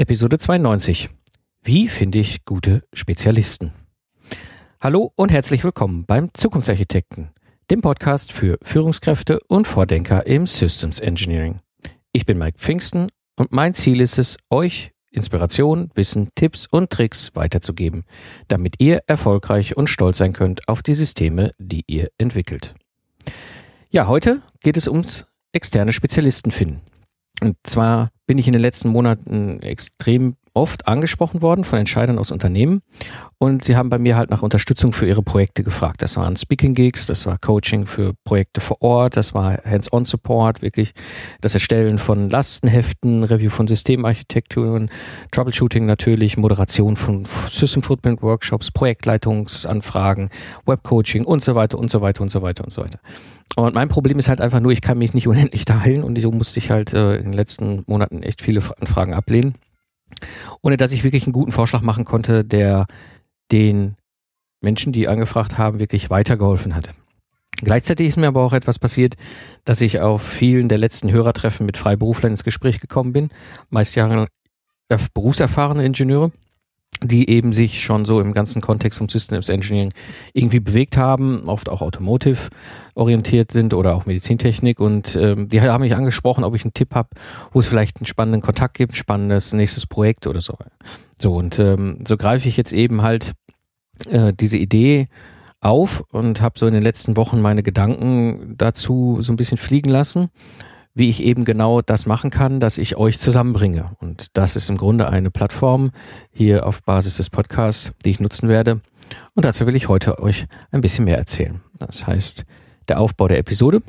Episode 92. Wie finde ich gute Spezialisten? Hallo und herzlich willkommen beim Zukunftsarchitekten, dem Podcast für Führungskräfte und Vordenker im Systems Engineering. Ich bin Mike Pfingsten und mein Ziel ist es, euch Inspiration, Wissen, Tipps und Tricks weiterzugeben, damit ihr erfolgreich und stolz sein könnt auf die Systeme, die ihr entwickelt. Ja, heute geht es ums externe Spezialisten finden. Und zwar bin ich in den letzten Monaten extrem oft angesprochen worden von Entscheidern aus Unternehmen und sie haben bei mir halt nach Unterstützung für ihre Projekte gefragt. Das waren Speaking Gigs, das war Coaching für Projekte vor Ort, das war Hands-on-Support, wirklich das Erstellen von Lastenheften, Review von Systemarchitekturen, Troubleshooting natürlich, Moderation von System Footprint Workshops, Projektleitungsanfragen, Webcoaching und so weiter und so weiter und so weiter und so weiter. Und mein Problem ist halt einfach nur, ich kann mich nicht unendlich teilen und so musste ich halt äh, in den letzten Monaten echt viele Anfragen ablehnen ohne dass ich wirklich einen guten Vorschlag machen konnte, der den Menschen, die angefragt haben, wirklich weitergeholfen hat. Gleichzeitig ist mir aber auch etwas passiert, dass ich auf vielen der letzten Hörertreffen mit Freiberuflern ins Gespräch gekommen bin, meist Jahre berufserfahrene Ingenieure, die eben sich schon so im ganzen Kontext vom Systems Engineering irgendwie bewegt haben, oft auch Automotive orientiert sind oder auch Medizintechnik und ähm, die haben mich angesprochen, ob ich einen Tipp habe, wo es vielleicht einen spannenden Kontakt gibt, spannendes nächstes Projekt oder so. So und ähm, so greife ich jetzt eben halt äh, diese Idee auf und habe so in den letzten Wochen meine Gedanken dazu so ein bisschen fliegen lassen wie ich eben genau das machen kann, dass ich euch zusammenbringe. Und das ist im Grunde eine Plattform hier auf Basis des Podcasts, die ich nutzen werde. Und dazu will ich heute euch ein bisschen mehr erzählen. Das heißt, der Aufbau der Episode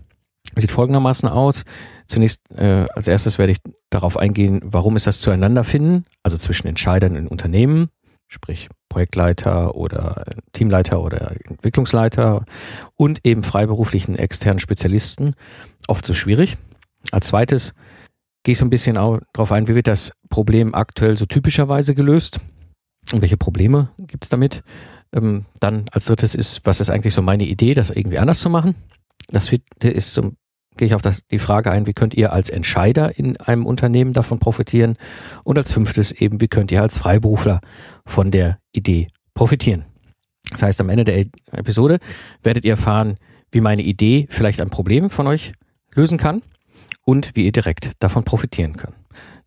sieht folgendermaßen aus. Zunächst äh, als erstes werde ich darauf eingehen, warum ist das zueinander finden, also zwischen Entscheidern in Unternehmen, sprich Projektleiter oder Teamleiter oder Entwicklungsleiter und eben freiberuflichen externen Spezialisten oft so schwierig. Als zweites gehe ich so ein bisschen darauf ein, wie wird das Problem aktuell so typischerweise gelöst und welche Probleme gibt es damit. Ähm, dann als drittes ist, was ist eigentlich so meine Idee, das irgendwie anders zu machen. Das vierte ist so, gehe ich auf das, die Frage ein, wie könnt ihr als Entscheider in einem Unternehmen davon profitieren? Und als fünftes eben, wie könnt ihr als Freiberufler von der Idee profitieren? Das heißt, am Ende der Episode werdet ihr erfahren, wie meine Idee vielleicht ein Problem von euch lösen kann und wie ihr direkt davon profitieren könnt.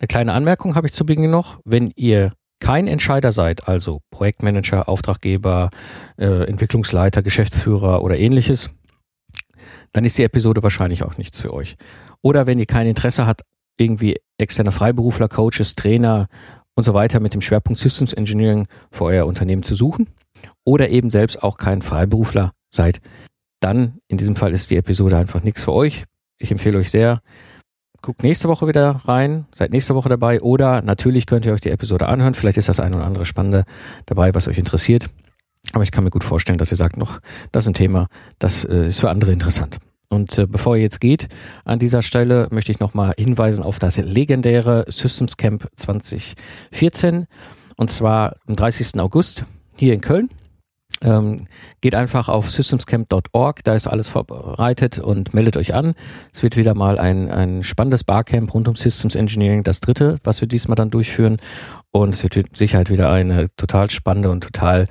Eine kleine Anmerkung habe ich zu Beginn noch. Wenn ihr kein Entscheider seid, also Projektmanager, Auftraggeber, äh, Entwicklungsleiter, Geschäftsführer oder ähnliches, dann ist die Episode wahrscheinlich auch nichts für euch. Oder wenn ihr kein Interesse habt, irgendwie externe Freiberufler, Coaches, Trainer und so weiter mit dem Schwerpunkt Systems Engineering für euer Unternehmen zu suchen oder eben selbst auch kein Freiberufler seid, dann in diesem Fall ist die Episode einfach nichts für euch. Ich empfehle euch sehr, guckt nächste Woche wieder rein, seid nächste Woche dabei oder natürlich könnt ihr euch die Episode anhören. Vielleicht ist das ein oder andere Spannende dabei, was euch interessiert. Aber ich kann mir gut vorstellen, dass ihr sagt noch, das ist ein Thema, das äh, ist für andere interessant. Und äh, bevor ihr jetzt geht, an dieser Stelle möchte ich nochmal hinweisen auf das legendäre Systems Camp 2014. Und zwar am 30. August hier in Köln. Ähm, geht einfach auf systemscamp.org, da ist alles vorbereitet und meldet euch an. Es wird wieder mal ein, ein spannendes Barcamp rund um Systems Engineering, das dritte, was wir diesmal dann durchführen. Und es wird mit Sicherheit wieder eine total spannende und total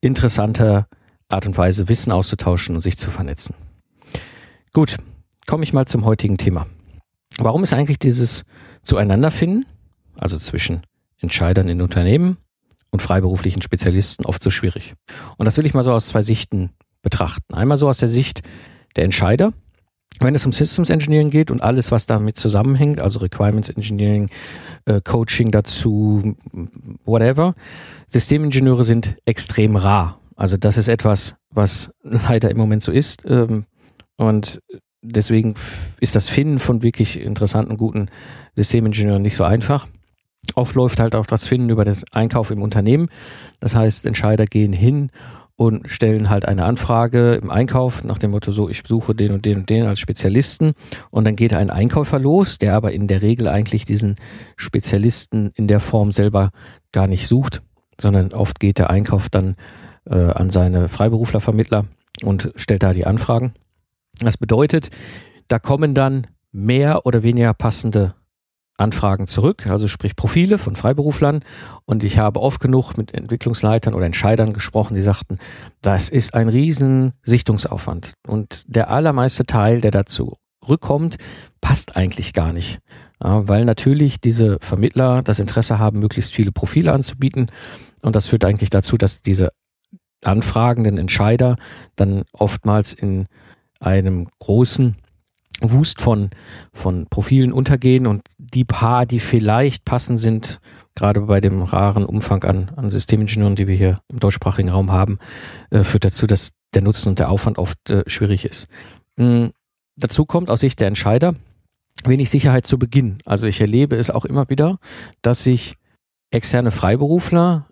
interessante Art und Weise, Wissen auszutauschen und sich zu vernetzen. Gut, komme ich mal zum heutigen Thema. Warum ist eigentlich dieses Zueinanderfinden, also zwischen Entscheidern in Unternehmen und freiberuflichen Spezialisten oft so schwierig. Und das will ich mal so aus zwei Sichten betrachten. Einmal so aus der Sicht der Entscheider, wenn es um Systems Engineering geht und alles, was damit zusammenhängt, also Requirements Engineering, äh, Coaching dazu, whatever, Systemingenieure sind extrem rar. Also das ist etwas, was leider im Moment so ist. Ähm, und deswegen ist das Finden von wirklich interessanten, guten Systemingenieuren nicht so einfach. Oft läuft halt auch das Finden über den Einkauf im Unternehmen. Das heißt, Entscheider gehen hin und stellen halt eine Anfrage im Einkauf nach dem Motto so, ich suche den und den und den als Spezialisten und dann geht ein Einkäufer los, der aber in der Regel eigentlich diesen Spezialisten in der Form selber gar nicht sucht, sondern oft geht der Einkauf dann äh, an seine Freiberuflervermittler und stellt da die Anfragen. Das bedeutet, da kommen dann mehr oder weniger passende Anfragen zurück, also sprich Profile von Freiberuflern. Und ich habe oft genug mit Entwicklungsleitern oder Entscheidern gesprochen, die sagten, das ist ein riesen Sichtungsaufwand. Und der allermeiste Teil, der dazu rückkommt, passt eigentlich gar nicht. Ja, weil natürlich diese Vermittler das Interesse haben, möglichst viele Profile anzubieten. Und das führt eigentlich dazu, dass diese anfragenden Entscheider dann oftmals in einem großen Wust von, von Profilen untergehen und die paar, die vielleicht passend sind, gerade bei dem raren Umfang an, an Systemingenieuren, die wir hier im deutschsprachigen Raum haben, äh, führt dazu, dass der Nutzen und der Aufwand oft äh, schwierig ist. Mhm. Dazu kommt aus Sicht der Entscheider wenig Sicherheit zu Beginn. Also ich erlebe es auch immer wieder, dass sich externe Freiberufler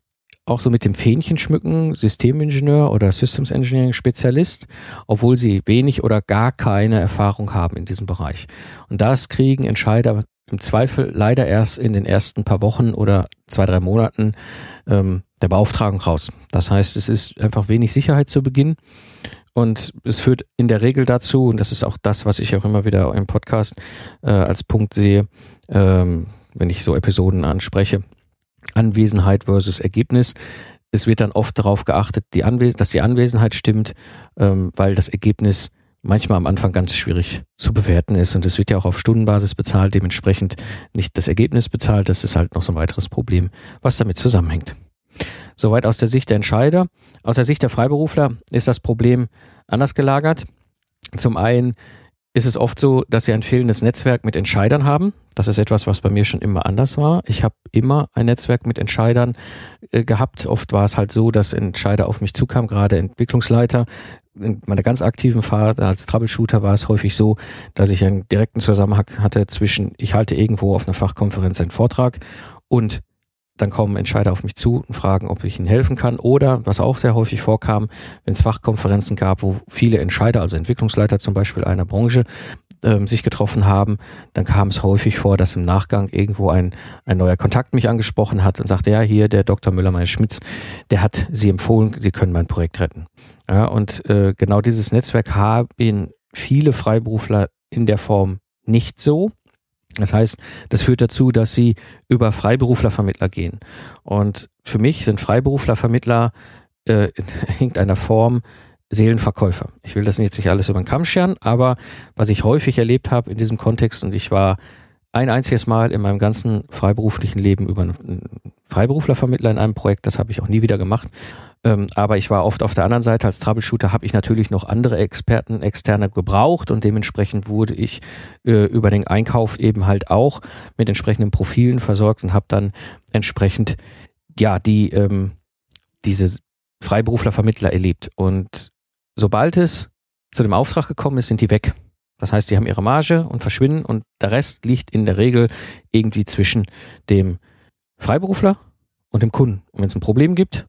auch so mit dem Fähnchen schmücken, Systemingenieur oder Systems Engineering Spezialist, obwohl sie wenig oder gar keine Erfahrung haben in diesem Bereich. Und das kriegen Entscheider im Zweifel leider erst in den ersten paar Wochen oder zwei, drei Monaten ähm, der Beauftragung raus. Das heißt, es ist einfach wenig Sicherheit zu Beginn. Und es führt in der Regel dazu, und das ist auch das, was ich auch immer wieder im Podcast äh, als Punkt sehe, ähm, wenn ich so Episoden anspreche, Anwesenheit versus Ergebnis. Es wird dann oft darauf geachtet, die dass die Anwesenheit stimmt, ähm, weil das Ergebnis manchmal am Anfang ganz schwierig zu bewerten ist. Und es wird ja auch auf Stundenbasis bezahlt, dementsprechend nicht das Ergebnis bezahlt. Das ist halt noch so ein weiteres Problem, was damit zusammenhängt. Soweit aus der Sicht der Entscheider. Aus der Sicht der Freiberufler ist das Problem anders gelagert. Zum einen ist es oft so, dass sie ein fehlendes Netzwerk mit Entscheidern haben. Das ist etwas, was bei mir schon immer anders war. Ich habe immer ein Netzwerk mit Entscheidern äh, gehabt. Oft war es halt so, dass Entscheider auf mich zukamen, gerade Entwicklungsleiter. In meiner ganz aktiven Fahrt als Troubleshooter war es häufig so, dass ich einen direkten Zusammenhang hatte zwischen, ich halte irgendwo auf einer Fachkonferenz einen Vortrag und dann kommen Entscheider auf mich zu und fragen, ob ich ihnen helfen kann. Oder, was auch sehr häufig vorkam, wenn es Fachkonferenzen gab, wo viele Entscheider, also Entwicklungsleiter zum Beispiel einer Branche, ähm, sich getroffen haben, dann kam es häufig vor, dass im Nachgang irgendwo ein, ein neuer Kontakt mich angesprochen hat und sagte, ja, hier der Dr. Müller-Meyer-Schmitz, der hat Sie empfohlen, Sie können mein Projekt retten. Ja, und äh, genau dieses Netzwerk haben viele Freiberufler in der Form nicht so. Das heißt, das führt dazu, dass sie über Freiberuflervermittler gehen. Und für mich sind Freiberuflervermittler äh, in irgendeiner Form Seelenverkäufer. Ich will das jetzt nicht alles über den Kamm scheren, aber was ich häufig erlebt habe in diesem Kontext, und ich war ein einziges Mal in meinem ganzen freiberuflichen Leben über einen Freiberuflervermittler in einem Projekt, das habe ich auch nie wieder gemacht. Ähm, aber ich war oft auf der anderen Seite als Troubleshooter, habe ich natürlich noch andere Experten, externe gebraucht und dementsprechend wurde ich äh, über den Einkauf eben halt auch mit entsprechenden Profilen versorgt und habe dann entsprechend ja die ähm, diese Freiberuflervermittler erlebt. Und sobald es zu dem Auftrag gekommen ist, sind die weg. Das heißt, die haben ihre Marge und verschwinden und der Rest liegt in der Regel irgendwie zwischen dem Freiberufler und dem Kunden. Und wenn es ein Problem gibt,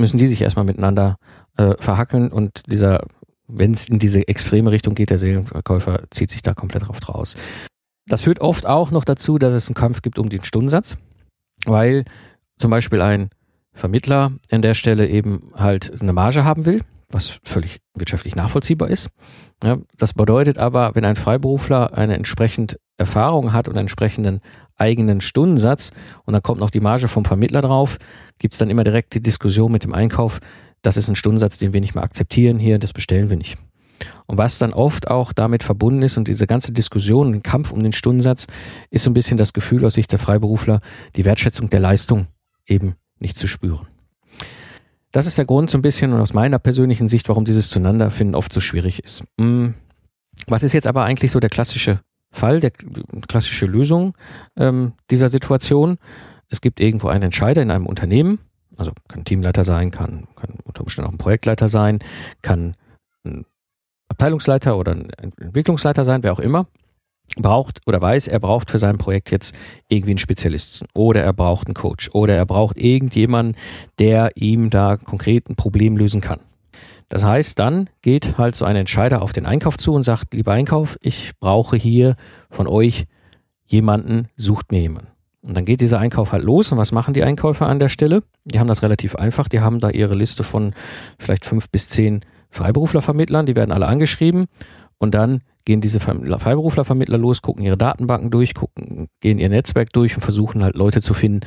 müssen die sich erstmal miteinander äh, verhackeln und dieser, wenn es in diese extreme Richtung geht, der Seelenverkäufer zieht sich da komplett drauf raus. Das führt oft auch noch dazu, dass es einen Kampf gibt um den Stundensatz, weil zum Beispiel ein Vermittler an der Stelle eben halt eine Marge haben will, was völlig wirtschaftlich nachvollziehbar ist. Ja, das bedeutet aber, wenn ein Freiberufler eine entsprechend Erfahrung hat und einen entsprechenden eigenen Stundensatz und dann kommt noch die Marge vom Vermittler drauf, gibt es dann immer direkt die Diskussion mit dem Einkauf, das ist ein Stundensatz, den wir nicht mehr akzeptieren hier, das bestellen wir nicht. Und was dann oft auch damit verbunden ist und diese ganze Diskussion, den Kampf um den Stundensatz, ist so ein bisschen das Gefühl aus Sicht der Freiberufler, die Wertschätzung der Leistung eben nicht zu spüren. Das ist der Grund so ein bisschen und aus meiner persönlichen Sicht, warum dieses Zueinanderfinden oft so schwierig ist. Hm, was ist jetzt aber eigentlich so der klassische Fall, der klassische Lösung ähm, dieser Situation? Es gibt irgendwo einen Entscheider in einem Unternehmen, also kann Teamleiter sein, kann, kann unter Umständen auch ein Projektleiter sein, kann ein Abteilungsleiter oder ein Entwicklungsleiter sein, wer auch immer braucht oder weiß, er braucht für sein Projekt jetzt irgendwie einen Spezialisten oder er braucht einen Coach oder er braucht irgendjemanden, der ihm da konkret ein Problem lösen kann. Das heißt, dann geht halt so ein Entscheider auf den Einkauf zu und sagt, lieber Einkauf, ich brauche hier von euch jemanden, sucht mir jemanden. Und dann geht dieser Einkauf halt los. Und was machen die Einkäufer an der Stelle? Die haben das relativ einfach. Die haben da ihre Liste von vielleicht fünf bis zehn Freiberuflervermittlern. Die werden alle angeschrieben. Und dann gehen diese Freiberuflervermittler los, gucken ihre Datenbanken durch, gucken, gehen ihr Netzwerk durch und versuchen halt Leute zu finden,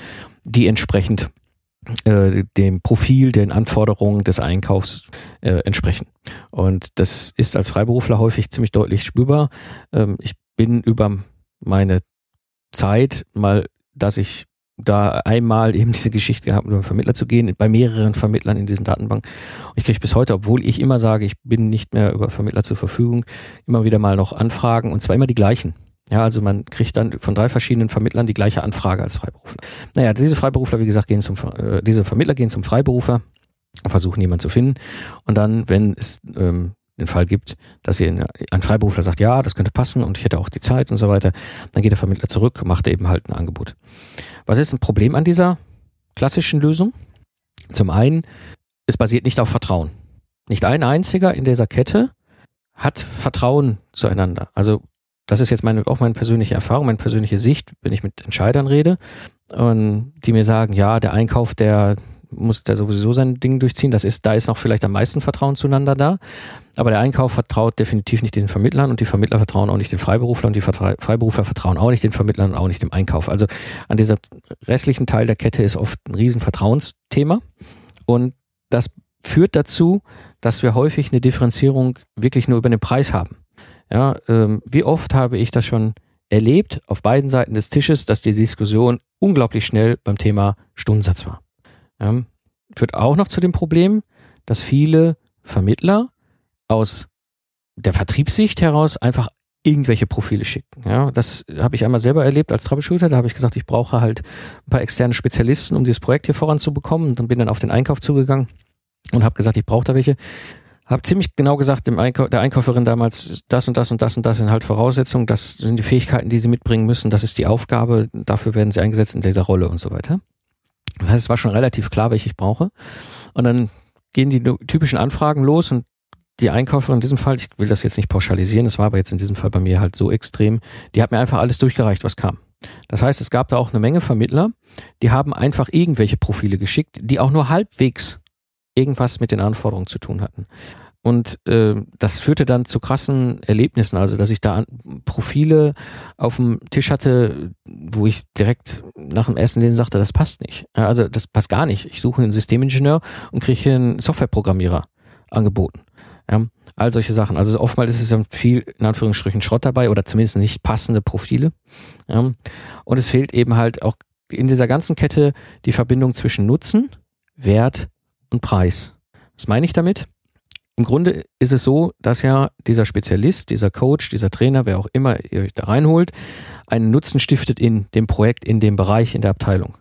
die entsprechend äh, dem Profil, den Anforderungen des Einkaufs äh, entsprechen. Und das ist als Freiberufler häufig ziemlich deutlich spürbar. Ähm, ich bin über meine Zeit mal, dass ich da einmal eben diese Geschichte gehabt, über einen Vermittler zu gehen, bei mehreren Vermittlern in diesen Datenbanken. Und ich kriege bis heute, obwohl ich immer sage, ich bin nicht mehr über Vermittler zur Verfügung, immer wieder mal noch Anfragen und zwar immer die gleichen. Ja, also man kriegt dann von drei verschiedenen Vermittlern die gleiche Anfrage als Freiberufler. Naja, diese Freiberufler, wie gesagt, gehen zum, äh, diese Vermittler gehen zum Freiberufer, versuchen jemanden zu finden und dann, wenn es ähm, den Fall gibt, dass ihr ein Freiberufler sagt, ja, das könnte passen und ich hätte auch die Zeit und so weiter, dann geht der Vermittler zurück, macht eben halt ein Angebot. Was ist ein Problem an dieser klassischen Lösung? Zum einen, es basiert nicht auf Vertrauen. Nicht ein einziger in dieser Kette hat Vertrauen zueinander. Also das ist jetzt meine, auch meine persönliche Erfahrung, meine persönliche Sicht, wenn ich mit Entscheidern rede und die mir sagen, ja, der Einkauf, der muss da sowieso sein Ding durchziehen. Das ist, da ist noch vielleicht am meisten Vertrauen zueinander da. Aber der Einkauf vertraut definitiv nicht den Vermittlern und die Vermittler vertrauen auch nicht den Freiberuflern und die Freiberufler vertrauen auch nicht den Vermittlern und auch nicht dem Einkauf. Also an dieser restlichen Teil der Kette ist oft ein riesen Vertrauensthema. Und das führt dazu, dass wir häufig eine Differenzierung wirklich nur über den Preis haben. Ja, ähm, wie oft habe ich das schon erlebt auf beiden Seiten des Tisches, dass die Diskussion unglaublich schnell beim Thema Stundensatz war. Ja, führt auch noch zu dem Problem, dass viele Vermittler aus der Vertriebssicht heraus einfach irgendwelche Profile schicken. Ja, das habe ich einmal selber erlebt als Troubleshooter. Da habe ich gesagt, ich brauche halt ein paar externe Spezialisten, um dieses Projekt hier voranzubekommen. Und dann bin dann auf den Einkauf zugegangen und habe gesagt, ich brauche da welche. Habe ziemlich genau gesagt dem Einkau der Einkäuferin damals, das und das und das und das sind halt Voraussetzungen, das sind die Fähigkeiten, die sie mitbringen müssen, das ist die Aufgabe, dafür werden sie eingesetzt in dieser Rolle und so weiter. Das heißt, es war schon relativ klar, welche ich brauche. Und dann gehen die typischen Anfragen los und die Einkäuferin in diesem Fall, ich will das jetzt nicht pauschalisieren, das war aber jetzt in diesem Fall bei mir halt so extrem, die hat mir einfach alles durchgereicht, was kam. Das heißt, es gab da auch eine Menge Vermittler, die haben einfach irgendwelche Profile geschickt, die auch nur halbwegs irgendwas mit den Anforderungen zu tun hatten. Und äh, das führte dann zu krassen Erlebnissen, also dass ich da Profile auf dem Tisch hatte, wo ich direkt nach dem ersten Lesen sagte, das passt nicht. Also das passt gar nicht. Ich suche einen Systemingenieur und kriege einen Softwareprogrammierer angeboten. Ja, all solche Sachen. Also oftmals ist es ja viel, in Anführungsstrichen, Schrott dabei oder zumindest nicht passende Profile. Ja, und es fehlt eben halt auch in dieser ganzen Kette die Verbindung zwischen Nutzen, Wert und Preis. Was meine ich damit? Im Grunde ist es so, dass ja dieser Spezialist, dieser Coach, dieser Trainer, wer auch immer ihr euch da reinholt, einen Nutzen stiftet in dem Projekt, in dem Bereich, in der Abteilung.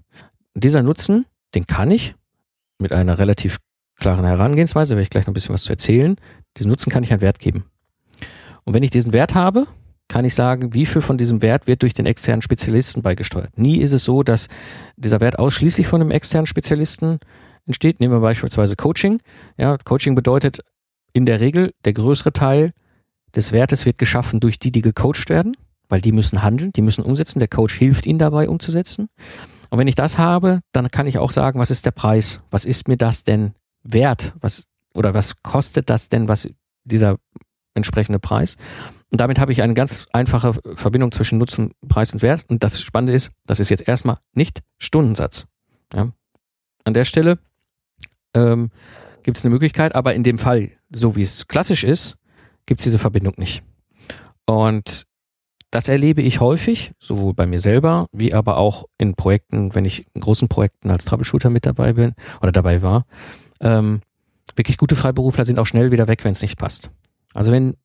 Und dieser Nutzen, den kann ich mit einer relativ klaren Herangehensweise, werde ich gleich noch ein bisschen was zu erzählen, diesen Nutzen kann ich einen Wert geben. Und wenn ich diesen Wert habe, kann ich sagen, wie viel von diesem Wert wird durch den externen Spezialisten beigesteuert. Nie ist es so, dass dieser Wert ausschließlich von einem externen Spezialisten entsteht. Nehmen wir beispielsweise Coaching. Ja, Coaching bedeutet in der Regel, der größere Teil des Wertes wird geschaffen durch die, die gecoacht werden, weil die müssen handeln, die müssen umsetzen. Der Coach hilft ihnen dabei umzusetzen. Und wenn ich das habe, dann kann ich auch sagen, was ist der Preis? Was ist mir das denn wert? Was, oder was kostet das denn, was dieser entsprechende Preis? Und damit habe ich eine ganz einfache Verbindung zwischen Nutzen, Preis und Wert. Und das Spannende ist, das ist jetzt erstmal nicht Stundensatz. Ja. An der Stelle ähm, gibt es eine Möglichkeit, aber in dem Fall, so wie es klassisch ist, gibt es diese Verbindung nicht. Und das erlebe ich häufig, sowohl bei mir selber, wie aber auch in Projekten, wenn ich in großen Projekten als Troubleshooter mit dabei bin oder dabei war. Ähm, wirklich gute Freiberufler sind auch schnell wieder weg, wenn es nicht passt. Also wenn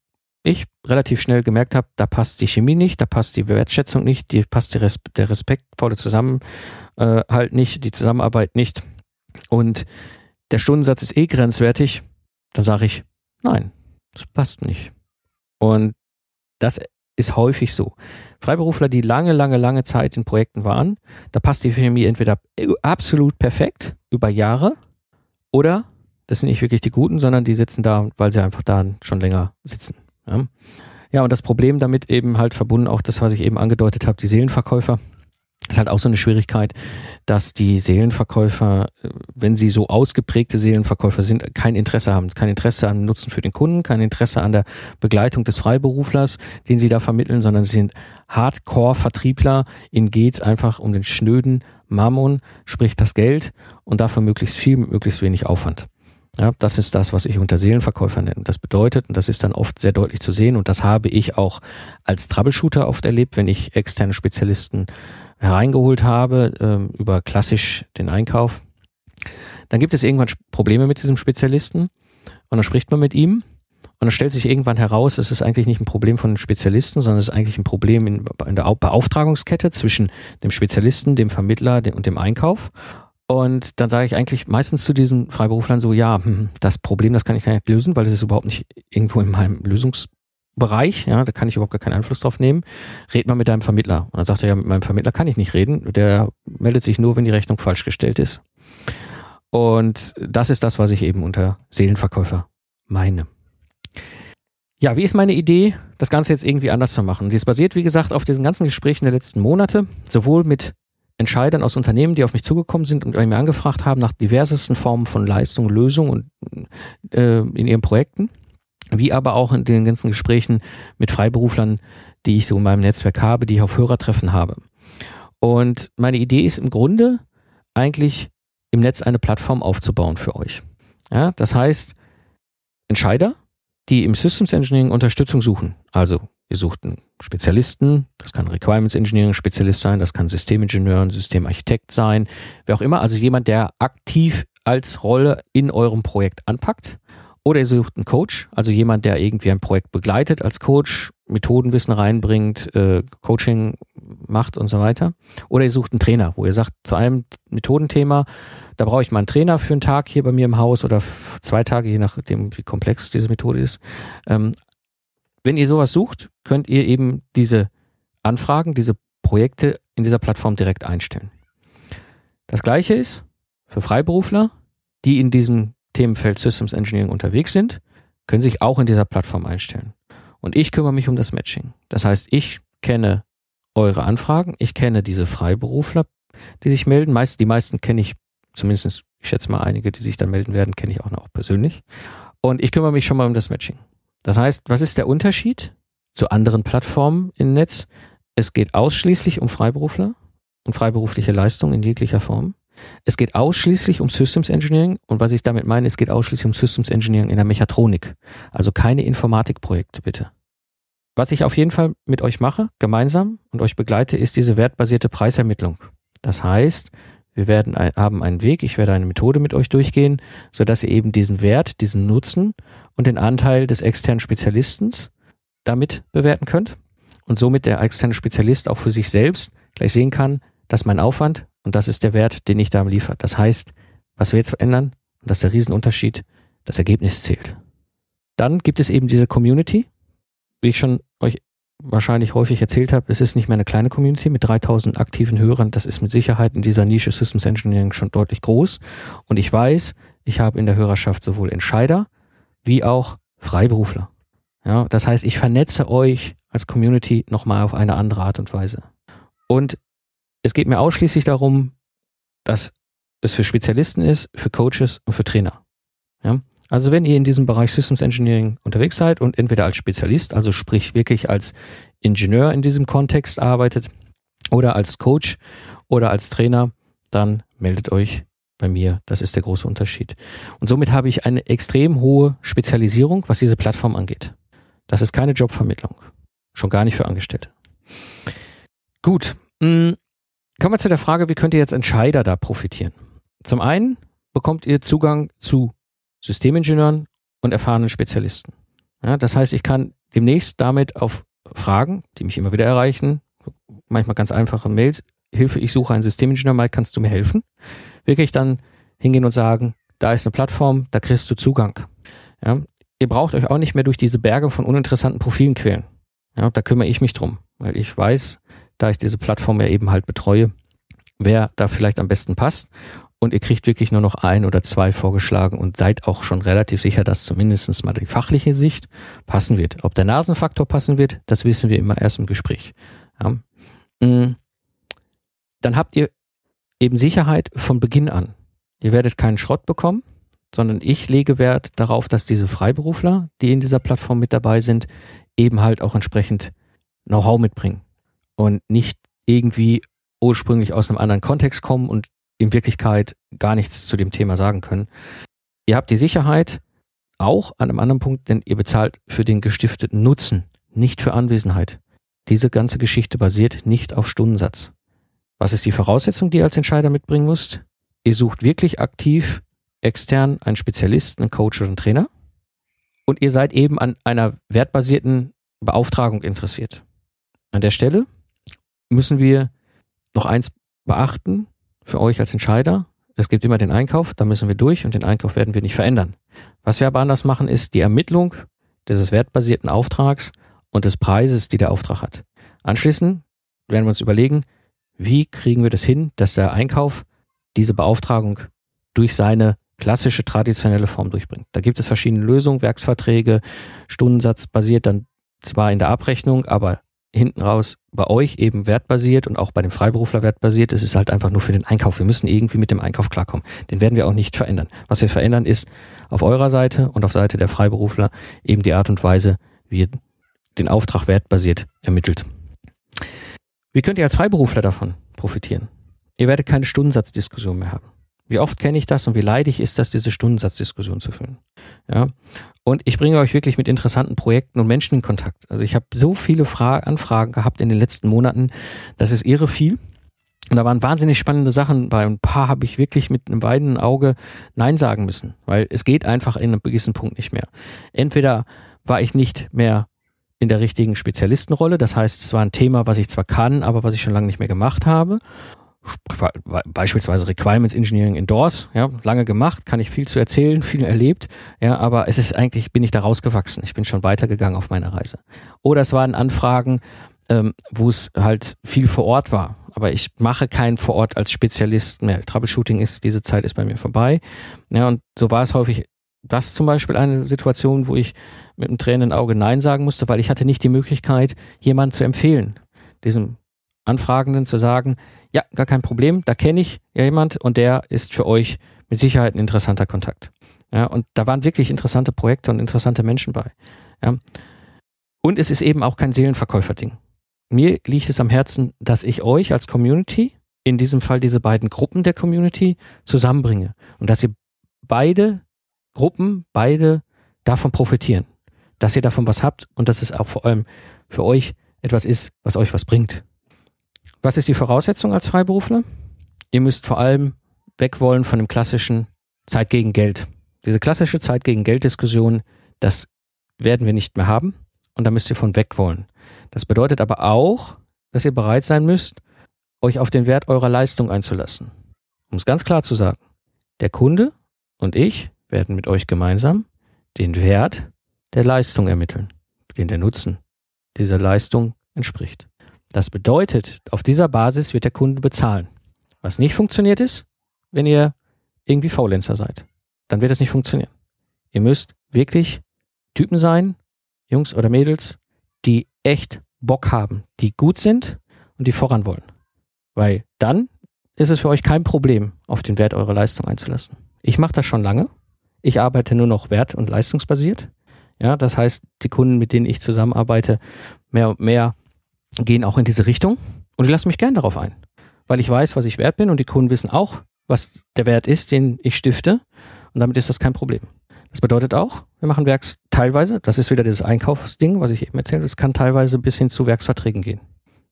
ich relativ schnell gemerkt habe, da passt die Chemie nicht, da passt die Wertschätzung nicht, die passt die Res der respektvolle Zusammenhalt nicht, die Zusammenarbeit nicht und der Stundensatz ist eh grenzwertig, dann sage ich, nein, das passt nicht. Und das ist häufig so. Freiberufler, die lange, lange, lange Zeit in Projekten waren, da passt die Chemie entweder absolut perfekt über Jahre oder das sind nicht wirklich die Guten, sondern die sitzen da, weil sie einfach da schon länger sitzen. Ja, ja und das Problem damit eben halt verbunden auch das, was ich eben angedeutet habe, die Seelenverkäufer, ist halt auch so eine Schwierigkeit, dass die Seelenverkäufer, äh, wenn sie so ausgeprägte Seelenverkäufer sind, kein Interesse haben, kein Interesse an Nutzen für den Kunden, kein Interesse an der Begleitung des Freiberuflers, den sie da vermitteln, sondern sie sind Hardcore-Vertriebler. Ihnen geht einfach um den schnöden Mammon, sprich das Geld und dafür möglichst viel mit möglichst wenig Aufwand. Ja, das ist das, was ich unter Seelenverkäufer nenne. Das bedeutet, und das ist dann oft sehr deutlich zu sehen, und das habe ich auch als Troubleshooter oft erlebt, wenn ich externe Spezialisten hereingeholt habe, äh, über klassisch den Einkauf. Dann gibt es irgendwann Probleme mit diesem Spezialisten und dann spricht man mit ihm und dann stellt sich irgendwann heraus, es ist eigentlich nicht ein Problem von Spezialisten, sondern es ist eigentlich ein Problem in, in der Beauftragungskette zwischen dem Spezialisten, dem Vermittler und dem Einkauf. Und dann sage ich eigentlich meistens zu diesen Freiberuflern so, ja, hm, das Problem, das kann ich gar nicht lösen, weil es ist überhaupt nicht irgendwo in meinem Lösungs Bereich, ja, da kann ich überhaupt gar keinen Einfluss drauf nehmen. Red mal mit deinem Vermittler. Und dann sagt er, ja, mit meinem Vermittler kann ich nicht reden. Der meldet sich nur, wenn die Rechnung falsch gestellt ist. Und das ist das, was ich eben unter Seelenverkäufer meine. Ja, wie ist meine Idee, das Ganze jetzt irgendwie anders zu machen? Die ist basiert, wie gesagt, auf diesen ganzen Gesprächen der letzten Monate, sowohl mit Entscheidern aus Unternehmen, die auf mich zugekommen sind und mir angefragt haben nach diversesten Formen von Leistung Lösung und äh, in ihren Projekten wie aber auch in den ganzen Gesprächen mit Freiberuflern, die ich so in meinem Netzwerk habe, die ich auf Hörertreffen habe. Und meine Idee ist im Grunde eigentlich im Netz eine Plattform aufzubauen für euch. Ja, das heißt, Entscheider, die im Systems Engineering Unterstützung suchen, also ihr sucht einen Spezialisten, das kann Requirements Engineering Spezialist sein, das kann Systemingenieur, Systemarchitekt sein, wer auch immer, also jemand, der aktiv als Rolle in eurem Projekt anpackt oder ihr sucht einen Coach, also jemand, der irgendwie ein Projekt begleitet als Coach, Methodenwissen reinbringt, äh, Coaching macht und so weiter. Oder ihr sucht einen Trainer, wo ihr sagt, zu einem Methodenthema, da brauche ich mal einen Trainer für einen Tag hier bei mir im Haus oder zwei Tage, je nachdem, wie komplex diese Methode ist. Ähm, wenn ihr sowas sucht, könnt ihr eben diese Anfragen, diese Projekte in dieser Plattform direkt einstellen. Das gleiche ist für Freiberufler, die in diesem Themenfeld Systems Engineering unterwegs sind, können sich auch in dieser Plattform einstellen. Und ich kümmere mich um das Matching. Das heißt, ich kenne eure Anfragen, ich kenne diese Freiberufler, die sich melden. Meist, die meisten kenne ich, zumindest, ich schätze mal einige, die sich dann melden werden, kenne ich auch noch persönlich. Und ich kümmere mich schon mal um das Matching. Das heißt, was ist der Unterschied zu anderen Plattformen im Netz? Es geht ausschließlich um Freiberufler und freiberufliche Leistung in jeglicher Form. Es geht ausschließlich um Systems Engineering und was ich damit meine, es geht ausschließlich um Systems Engineering in der Mechatronik. Also keine Informatikprojekte bitte. Was ich auf jeden Fall mit euch mache, gemeinsam und euch begleite, ist diese wertbasierte Preisermittlung. Das heißt, wir werden haben einen Weg, ich werde eine Methode mit euch durchgehen, sodass ihr eben diesen Wert, diesen Nutzen und den Anteil des externen Spezialisten damit bewerten könnt und somit der externe Spezialist auch für sich selbst gleich sehen kann, dass mein Aufwand und das ist der Wert, den ich da liefere. Das heißt, was wir jetzt verändern, und das ist der Riesenunterschied, das Ergebnis zählt. Dann gibt es eben diese Community, wie ich schon euch wahrscheinlich häufig erzählt habe, es ist nicht mehr eine kleine Community mit 3000 aktiven Hörern. Das ist mit Sicherheit in dieser Nische Systems Engineering schon deutlich groß. Und ich weiß, ich habe in der Hörerschaft sowohl Entscheider wie auch Freiberufler. Ja, das heißt, ich vernetze euch als Community nochmal auf eine andere Art und Weise. Und es geht mir ausschließlich darum, dass es für Spezialisten ist, für Coaches und für Trainer. Ja? Also wenn ihr in diesem Bereich Systems Engineering unterwegs seid und entweder als Spezialist, also sprich wirklich als Ingenieur in diesem Kontext arbeitet oder als Coach oder als Trainer, dann meldet euch bei mir. Das ist der große Unterschied. Und somit habe ich eine extrem hohe Spezialisierung, was diese Plattform angeht. Das ist keine Jobvermittlung. Schon gar nicht für Angestellte. Gut. Mm, Kommen wir zu der Frage, wie könnt ihr jetzt Entscheider da profitieren? Zum einen bekommt ihr Zugang zu Systemingenieuren und erfahrenen Spezialisten. Ja, das heißt, ich kann demnächst damit auf Fragen, die mich immer wieder erreichen, manchmal ganz einfache Mails, Hilfe, ich suche einen Systemingenieur, Mike, kannst du mir helfen? Wirklich dann hingehen und sagen, da ist eine Plattform, da kriegst du Zugang. Ja, ihr braucht euch auch nicht mehr durch diese Berge von uninteressanten Profilen quälen. Ja, da kümmere ich mich drum, weil ich weiß, da ich diese Plattform ja eben halt betreue, wer da vielleicht am besten passt. Und ihr kriegt wirklich nur noch ein oder zwei vorgeschlagen und seid auch schon relativ sicher, dass zumindest mal die fachliche Sicht passen wird. Ob der Nasenfaktor passen wird, das wissen wir immer erst im Gespräch. Ja. Mm. dann habt ihr eben Sicherheit von Beginn an. Ihr werdet keinen Schrott bekommen, sondern ich lege Wert darauf, dass diese Freiberufler, die in dieser Plattform mit dabei sind, eben halt auch entsprechend Know-how mitbringen und nicht irgendwie ursprünglich aus einem anderen Kontext kommen und in Wirklichkeit gar nichts zu dem Thema sagen können. Ihr habt die Sicherheit auch an einem anderen Punkt, denn ihr bezahlt für den gestifteten Nutzen, nicht für Anwesenheit. Diese ganze Geschichte basiert nicht auf Stundensatz. Was ist die Voraussetzung, die ihr als Entscheider mitbringen müsst? Ihr sucht wirklich aktiv extern einen Spezialisten, einen Coach oder einen Trainer und ihr seid eben an einer wertbasierten Beauftragung interessiert. An der Stelle müssen wir noch eins beachten für euch als Entscheider. Es gibt immer den Einkauf, da müssen wir durch und den Einkauf werden wir nicht verändern. Was wir aber anders machen, ist die Ermittlung dieses wertbasierten Auftrags und des Preises, die der Auftrag hat. Anschließend werden wir uns überlegen, wie kriegen wir das hin, dass der Einkauf diese Beauftragung durch seine klassische traditionelle Form durchbringt. Da gibt es verschiedene Lösungen, Werksverträge, Stundensatz basiert dann zwar in der Abrechnung, aber hinten raus bei euch eben wertbasiert und auch bei dem Freiberufler wertbasiert. Es ist halt einfach nur für den Einkauf. Wir müssen irgendwie mit dem Einkauf klarkommen. Den werden wir auch nicht verändern. Was wir verändern ist auf eurer Seite und auf Seite der Freiberufler eben die Art und Weise, wie ihr den Auftrag wertbasiert ermittelt. Wie könnt ihr als Freiberufler davon profitieren? Ihr werdet keine Stundensatzdiskussion mehr haben. Wie oft kenne ich das und wie leidig ist das, diese Stundensatzdiskussion zu führen? Ja. Und ich bringe euch wirklich mit interessanten Projekten und Menschen in Kontakt. Also ich habe so viele Fra Anfragen gehabt in den letzten Monaten, das ist irre viel. Und da waren wahnsinnig spannende Sachen bei. Ein paar habe ich wirklich mit einem weinenden Auge Nein sagen müssen, weil es geht einfach in einem gewissen Punkt nicht mehr. Entweder war ich nicht mehr in der richtigen Spezialistenrolle, das heißt, es war ein Thema, was ich zwar kann, aber was ich schon lange nicht mehr gemacht habe, beispielsweise Requirements Engineering in Doors, ja, lange gemacht, kann ich viel zu erzählen, viel erlebt, ja, aber es ist eigentlich, bin ich da rausgewachsen. Ich bin schon weitergegangen auf meiner Reise. Oder es waren Anfragen, ähm, wo es halt viel vor Ort war. Aber ich mache keinen vor Ort als Spezialist mehr. Troubleshooting ist, diese Zeit ist bei mir vorbei. Ja, und so war es häufig das zum Beispiel eine Situation, wo ich mit einem tränenden Auge Nein sagen musste, weil ich hatte nicht die Möglichkeit, jemanden zu empfehlen, diesem Anfragenden zu sagen, ja, gar kein Problem, da kenne ich jemand und der ist für euch mit Sicherheit ein interessanter Kontakt. Ja, und da waren wirklich interessante Projekte und interessante Menschen bei. Ja. Und es ist eben auch kein Seelenverkäuferding. Mir liegt es am Herzen, dass ich euch als Community, in diesem Fall diese beiden Gruppen der Community, zusammenbringe und dass ihr beide Gruppen, beide davon profitieren, dass ihr davon was habt und dass es auch vor allem für euch etwas ist, was euch was bringt. Was ist die Voraussetzung als Freiberufler? Ihr müsst vor allem weg wollen von dem klassischen Zeit gegen Geld. Diese klassische Zeit gegen Geld-Diskussion, das werden wir nicht mehr haben und da müsst ihr von weg wollen. Das bedeutet aber auch, dass ihr bereit sein müsst, euch auf den Wert eurer Leistung einzulassen. Um es ganz klar zu sagen, der Kunde und ich werden mit euch gemeinsam den Wert der Leistung ermitteln, den der Nutzen dieser Leistung entspricht. Das bedeutet, auf dieser Basis wird der Kunde bezahlen. Was nicht funktioniert ist, wenn ihr irgendwie Faulenzer seid. Dann wird es nicht funktionieren. Ihr müsst wirklich Typen sein, Jungs oder Mädels, die echt Bock haben, die gut sind und die voran wollen. Weil dann ist es für euch kein Problem, auf den Wert eurer Leistung einzulassen. Ich mache das schon lange. Ich arbeite nur noch wert- und leistungsbasiert. Ja, das heißt, die Kunden, mit denen ich zusammenarbeite, mehr und mehr gehen auch in diese Richtung und ich lasse mich gern darauf ein, weil ich weiß, was ich wert bin und die Kunden wissen auch, was der Wert ist, den ich stifte und damit ist das kein Problem. Das bedeutet auch, wir machen Werks teilweise, das ist wieder dieses Einkaufsding, was ich eben erzählt es kann teilweise bis hin zu Werksverträgen gehen.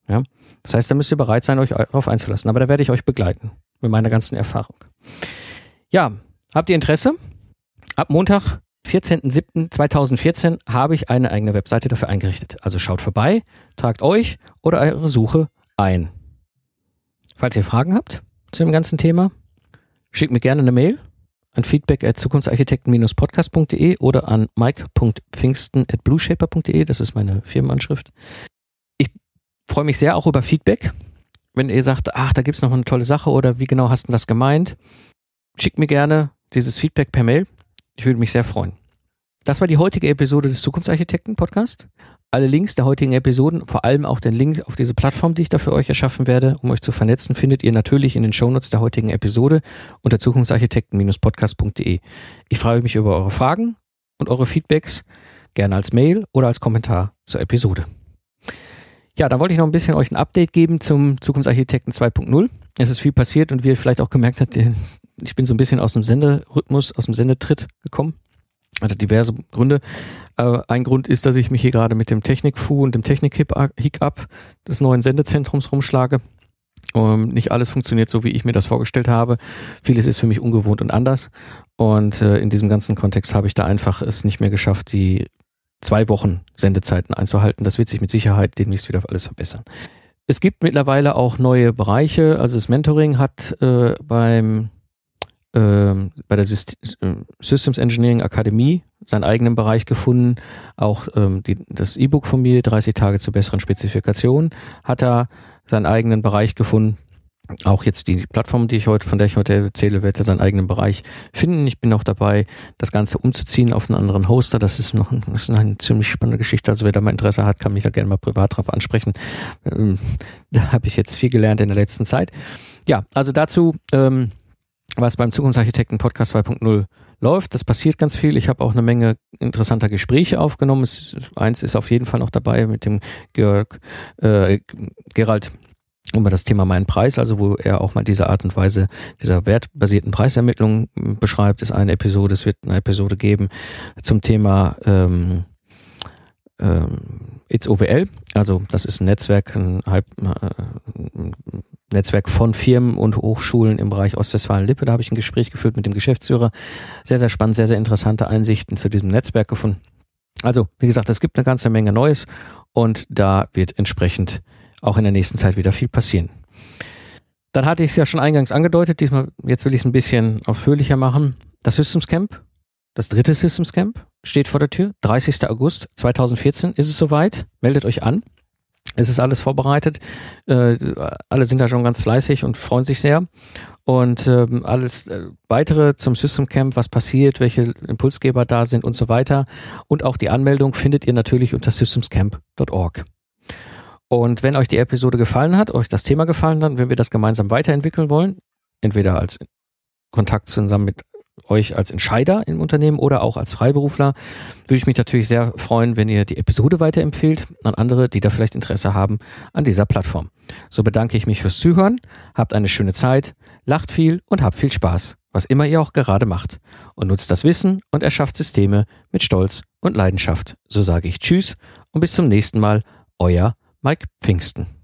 Ja? Das heißt, da müsst ihr bereit sein, euch darauf einzulassen, aber da werde ich euch begleiten mit meiner ganzen Erfahrung. Ja, habt ihr Interesse? Ab Montag 14.07.2014 habe ich eine eigene Webseite dafür eingerichtet. Also schaut vorbei, tragt euch oder eure Suche ein. Falls ihr Fragen habt zu dem ganzen Thema, schickt mir gerne eine Mail an feedback at zukunftsarchitekten-podcast.de oder an mike.pfingsten at blueshaper.de. Das ist meine Firmenanschrift. Ich freue mich sehr auch über Feedback. Wenn ihr sagt, ach, da gibt es noch eine tolle Sache oder wie genau hast du das gemeint, schickt mir gerne dieses Feedback per Mail. Ich würde mich sehr freuen. Das war die heutige Episode des Zukunftsarchitekten Podcast. Alle Links der heutigen Episoden, vor allem auch den Link auf diese Plattform, die ich da für euch erschaffen werde, um euch zu vernetzen, findet ihr natürlich in den Shownotes der heutigen Episode unter zukunftsarchitekten-podcast.de. Ich freue mich über eure Fragen und eure Feedbacks, gerne als Mail oder als Kommentar zur Episode. Ja, dann wollte ich noch ein bisschen euch ein Update geben zum Zukunftsarchitekten 2.0. Es ist viel passiert und wie ihr vielleicht auch gemerkt habt, ich bin so ein bisschen aus dem Senderhythmus, aus dem Sendetritt gekommen. Hatte diverse Gründe. Äh, ein Grund ist, dass ich mich hier gerade mit dem Technik-Fu und dem Technik-Hiccup des neuen Sendezentrums rumschlage. Um, nicht alles funktioniert so, wie ich mir das vorgestellt habe. Vieles ist für mich ungewohnt und anders. Und äh, in diesem ganzen Kontext habe ich da einfach es nicht mehr geschafft, die zwei Wochen Sendezeiten einzuhalten. Das wird sich mit Sicherheit demnächst wieder alles verbessern. Es gibt mittlerweile auch neue Bereiche. Also das Mentoring hat äh, beim ähm, bei der äh, Systems Engineering Akademie seinen eigenen Bereich gefunden. Auch ähm, die, das E-Book von mir, 30 Tage zur besseren Spezifikation, hat er seinen eigenen Bereich gefunden. Auch jetzt die Plattform, die ich heute, von der ich heute erzähle, wird er seinen eigenen Bereich finden. Ich bin auch dabei, das Ganze umzuziehen auf einen anderen Hoster. Das ist noch das ist eine ziemlich spannende Geschichte. Also wer da mal Interesse hat, kann mich da gerne mal privat drauf ansprechen. Ähm, da habe ich jetzt viel gelernt in der letzten Zeit. Ja, also dazu ähm, was beim Zukunftsarchitekten Podcast 2.0 läuft. Das passiert ganz viel. Ich habe auch eine Menge interessanter Gespräche aufgenommen. Es, eins ist auf jeden Fall noch dabei mit dem Georg, äh, Gerald über das Thema meinen Preis, also wo er auch mal diese Art und Weise dieser wertbasierten Preisermittlung beschreibt, ist eine Episode. Es wird eine Episode geben zum Thema ähm, ähm, It's OWL, also das ist ein Netzwerk, ein, Halb, äh, Netzwerk von Firmen und Hochschulen im Bereich Ostwestfalen-Lippe. Da habe ich ein Gespräch geführt mit dem Geschäftsführer. Sehr, sehr spannend, sehr, sehr interessante Einsichten zu diesem Netzwerk gefunden. Also, wie gesagt, es gibt eine ganze Menge Neues und da wird entsprechend auch in der nächsten Zeit wieder viel passieren. Dann hatte ich es ja schon eingangs angedeutet, diesmal, jetzt will ich es ein bisschen ausführlicher machen. Das Systems Camp, das dritte Systems Camp steht vor der Tür. 30. August 2014 ist es soweit. Meldet euch an. Es ist alles vorbereitet. Äh, alle sind da schon ganz fleißig und freuen sich sehr. Und ähm, alles äh, weitere zum System Camp, was passiert, welche Impulsgeber da sind und so weiter. Und auch die Anmeldung findet ihr natürlich unter systemscamp.org. Und wenn euch die Episode gefallen hat, euch das Thema gefallen hat, wenn wir das gemeinsam weiterentwickeln wollen, entweder als Kontakt zusammen mit euch als Entscheider im Unternehmen oder auch als Freiberufler, würde ich mich natürlich sehr freuen, wenn ihr die Episode weiterempfehlt an andere, die da vielleicht Interesse haben an dieser Plattform. So bedanke ich mich fürs Zuhören, habt eine schöne Zeit, lacht viel und habt viel Spaß, was immer ihr auch gerade macht. Und nutzt das Wissen und erschafft Systeme mit Stolz und Leidenschaft. So sage ich Tschüss und bis zum nächsten Mal, euer Mike Pfingsten.